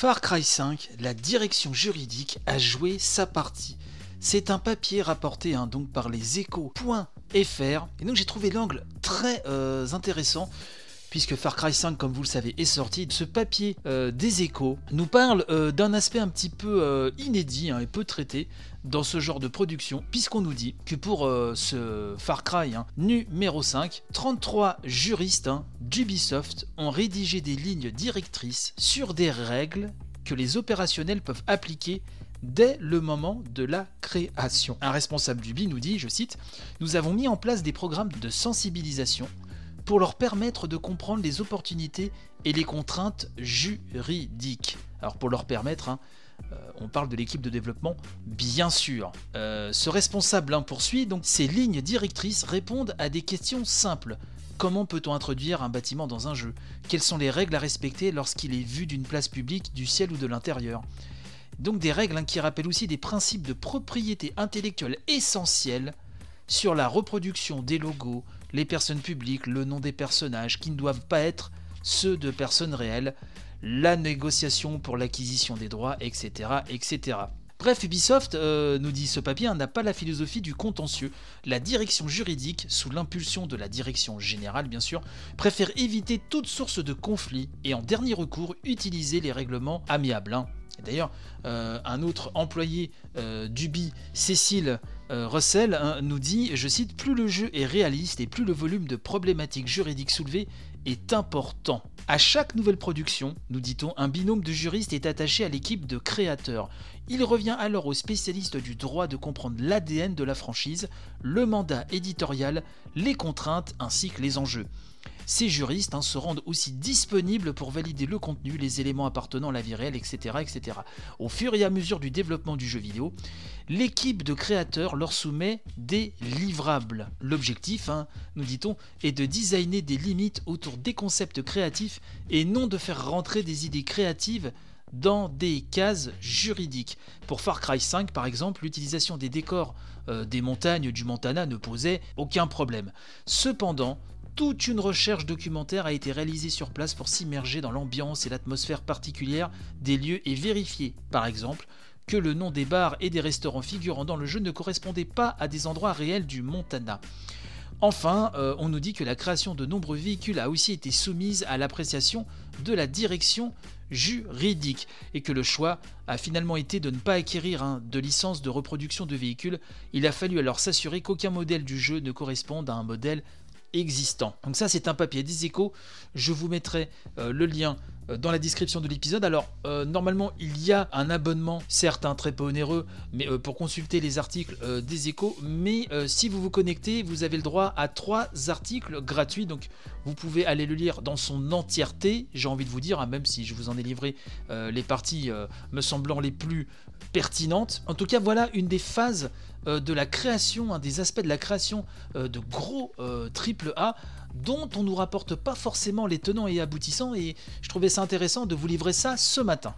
Far Cry 5, la direction juridique a joué sa partie. C'est un papier rapporté hein, donc par les échos.fr et donc j'ai trouvé l'angle très euh, intéressant puisque Far Cry 5, comme vous le savez, est sorti. Ce papier euh, des échos nous parle euh, d'un aspect un petit peu euh, inédit hein, et peu traité dans ce genre de production, puisqu'on nous dit que pour ce Far Cry hein, numéro 5, 33 juristes hein, d'Ubisoft ont rédigé des lignes directrices sur des règles que les opérationnels peuvent appliquer dès le moment de la création. Un responsable d'Ubi nous dit, je cite, Nous avons mis en place des programmes de sensibilisation pour leur permettre de comprendre les opportunités et les contraintes juridiques. Alors pour leur permettre, hein, euh, on parle de l'équipe de développement, bien sûr. Euh, ce responsable hein, poursuit donc ces lignes directrices répondent à des questions simples. Comment peut-on introduire un bâtiment dans un jeu? Quelles sont les règles à respecter lorsqu'il est vu d'une place publique, du ciel ou de l'intérieur? Donc des règles hein, qui rappellent aussi des principes de propriété intellectuelle essentiels sur la reproduction des logos, les personnes publiques, le nom des personnages qui ne doivent pas être ceux de personnes réelles, la négociation pour l'acquisition des droits, etc. etc. Bref, Ubisoft, euh, nous dit ce papier, n'a pas la philosophie du contentieux. La direction juridique, sous l'impulsion de la direction générale bien sûr, préfère éviter toute source de conflit et en dernier recours utiliser les règlements amiables. Hein. D'ailleurs, euh, un autre employé euh, d'Ubi, Cécile euh, Russell, hein, nous dit, je cite, Plus le jeu est réaliste et plus le volume de problématiques juridiques soulevées est important. À chaque nouvelle production, nous dit-on, un binôme de juristes est attaché à l'équipe de créateurs. Il revient alors aux spécialistes du droit de comprendre l'ADN de la franchise, le mandat éditorial, les contraintes ainsi que les enjeux. Ces juristes hein, se rendent aussi disponibles pour valider le contenu, les éléments appartenant à la vie réelle, etc., etc. Au fur et à mesure du développement du jeu vidéo, l'équipe de créateurs leur soumet des livrables. L'objectif, hein, nous dit-on, est de designer des limites autour des concepts créatifs et non de faire rentrer des idées créatives dans des cases juridiques. Pour Far Cry 5 par exemple, l'utilisation des décors euh, des montagnes du Montana ne posait aucun problème. Cependant, toute une recherche documentaire a été réalisée sur place pour s'immerger dans l'ambiance et l'atmosphère particulière des lieux et vérifier, par exemple, que le nom des bars et des restaurants figurant dans le jeu ne correspondait pas à des endroits réels du Montana. Enfin, euh, on nous dit que la création de nombreux véhicules a aussi été soumise à l'appréciation de la direction juridique et que le choix a finalement été de ne pas acquérir hein, de licence de reproduction de véhicules. Il a fallu alors s'assurer qu'aucun modèle du jeu ne corresponde à un modèle existant. Donc ça c'est un papier des je vous mettrai euh, le lien dans la description de l'épisode. Alors euh, normalement il y a un abonnement, certes un très peu onéreux, mais pour consulter les articles des échos, mais si vous vous connectez, vous avez le droit à trois articles gratuits, donc vous pouvez aller le lire dans son entièreté, j'ai envie de vous dire, hein, même si je vous en ai livré les parties me semblant les plus pertinentes. En tout cas voilà une des phases euh, de la création, un des aspects de la création euh, de gros euh, triple A dont on nous rapporte pas forcément les tenants et aboutissants et je trouvais ça intéressant de vous livrer ça ce matin.